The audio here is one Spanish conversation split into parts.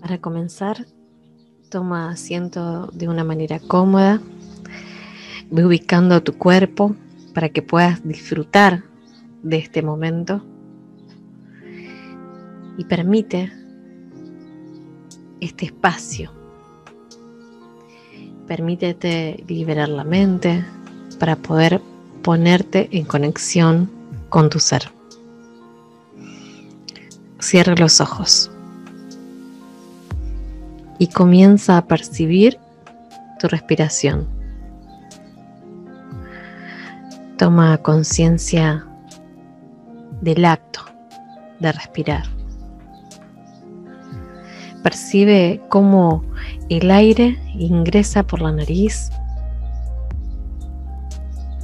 Para comenzar, toma asiento de una manera cómoda, ve ubicando tu cuerpo para que puedas disfrutar de este momento y permite este espacio. Permítete liberar la mente para poder ponerte en conexión con tu ser. Cierra los ojos y comienza a percibir tu respiración. Toma conciencia del acto de respirar. Percibe cómo el aire ingresa por la nariz,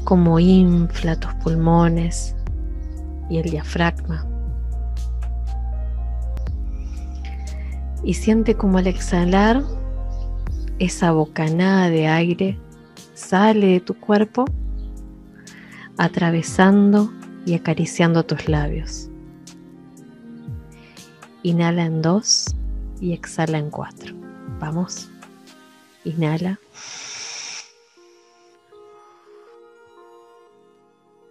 cómo infla tus pulmones y el diafragma. Y siente como al exhalar esa bocanada de aire sale de tu cuerpo atravesando y acariciando tus labios. Inhala en dos y exhala en cuatro. Vamos. Inhala.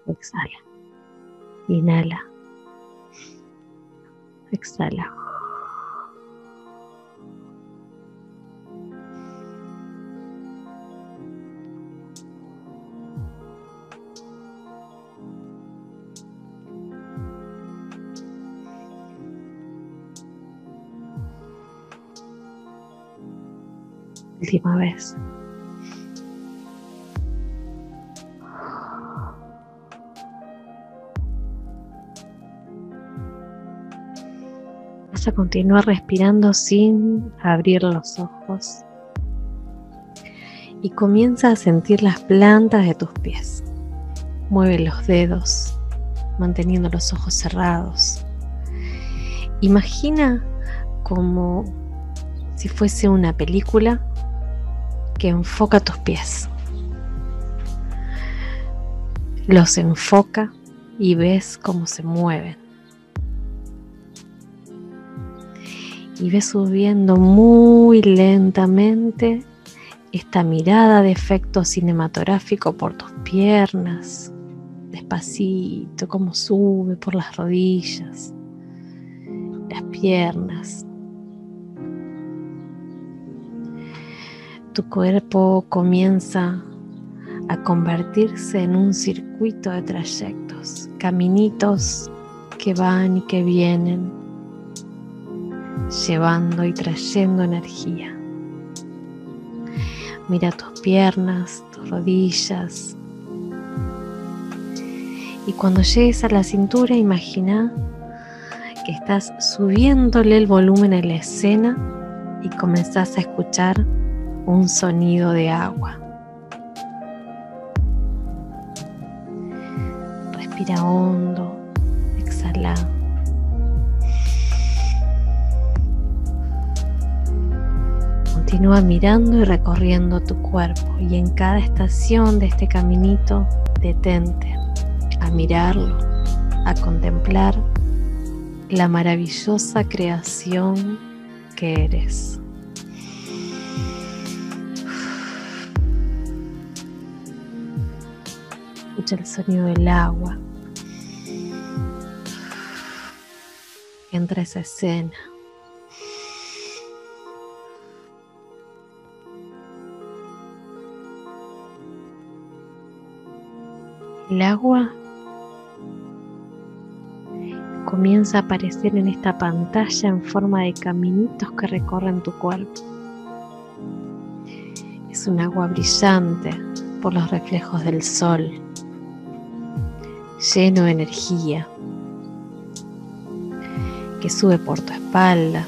Exhala. Inhala. Exhala. Última vez. Vas a continuar respirando sin abrir los ojos y comienza a sentir las plantas de tus pies. Mueve los dedos manteniendo los ojos cerrados. Imagina como si fuese una película que enfoca tus pies. Los enfoca y ves cómo se mueven. Y ves subiendo muy lentamente esta mirada de efecto cinematográfico por tus piernas, despacito, cómo sube por las rodillas, las piernas, tu cuerpo comienza a convertirse en un circuito de trayectos, caminitos que van y que vienen, llevando y trayendo energía. Mira tus piernas, tus rodillas. Y cuando llegues a la cintura, imagina que estás subiéndole el volumen a la escena y comenzás a escuchar un sonido de agua. Respira hondo, exhala. Continúa mirando y recorriendo tu cuerpo y en cada estación de este caminito detente a mirarlo, a contemplar la maravillosa creación que eres. El sonido del agua. Entra esa escena. El agua comienza a aparecer en esta pantalla en forma de caminitos que recorren tu cuerpo. Es un agua brillante por los reflejos del sol lleno de energía, que sube por tu espalda,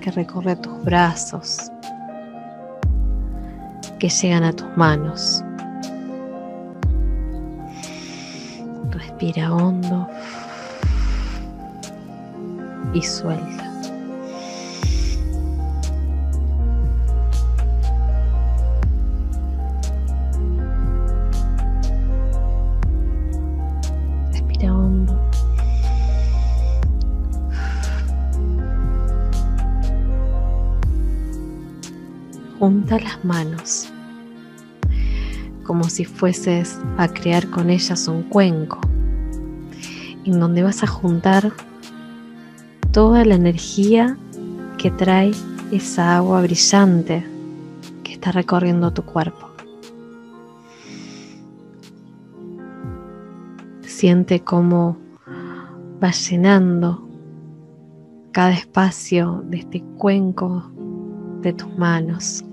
que recorre tus brazos, que llegan a tus manos. Respira hondo y suelta. Junta las manos como si fueses a crear con ellas un cuenco, en donde vas a juntar toda la energía que trae esa agua brillante que está recorriendo tu cuerpo. Siente cómo va llenando cada espacio de este cuenco de tus manos.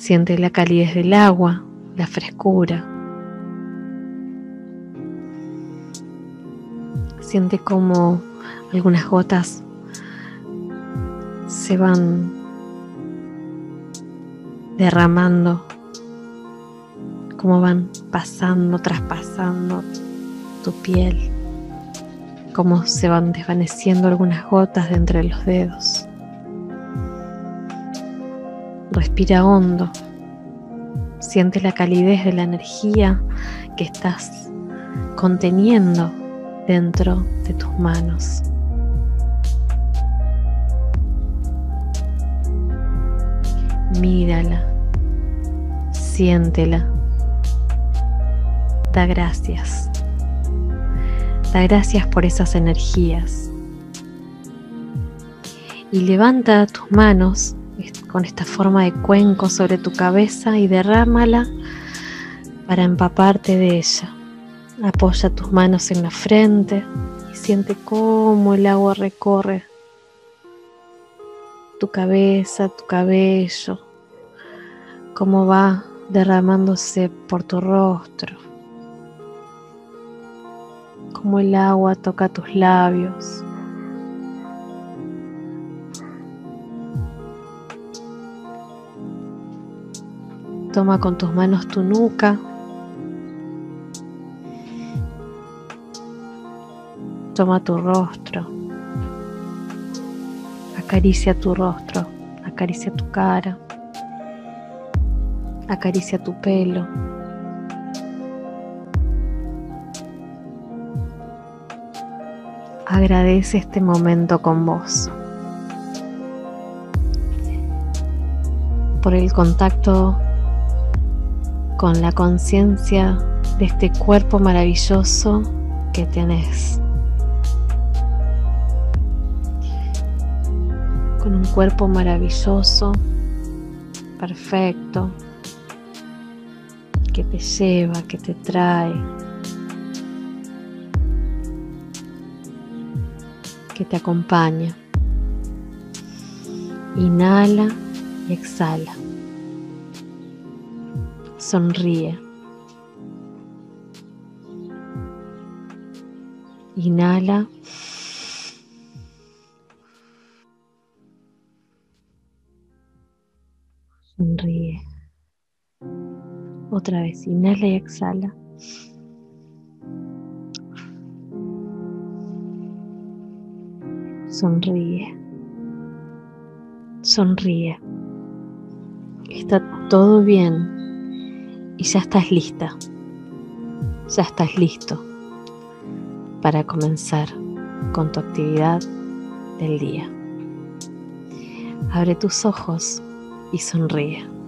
Siente la calidez del agua, la frescura. Siente como algunas gotas se van derramando, como van pasando, traspasando tu piel, como se van desvaneciendo algunas gotas de entre los dedos. Respira hondo. Siente la calidez de la energía que estás conteniendo dentro de tus manos. Mírala, siéntela, da gracias. Da gracias por esas energías. Y levanta tus manos con esta forma de cuenco sobre tu cabeza y derrámala para empaparte de ella. Apoya tus manos en la frente y siente cómo el agua recorre tu cabeza, tu cabello, cómo va derramándose por tu rostro, cómo el agua toca tus labios. Toma con tus manos tu nuca. Toma tu rostro. Acaricia tu rostro. Acaricia tu cara. Acaricia tu pelo. Agradece este momento con vos. Por el contacto con la conciencia de este cuerpo maravilloso que tenés. Con un cuerpo maravilloso, perfecto, que te lleva, que te trae, que te acompaña. Inhala y exhala. Sonríe. Inhala. Sonríe. Otra vez, inhala y exhala. Sonríe. Sonríe. Está todo bien y ya estás lista, ya estás listo para comenzar con tu actividad del día. Abre tus ojos y sonríe.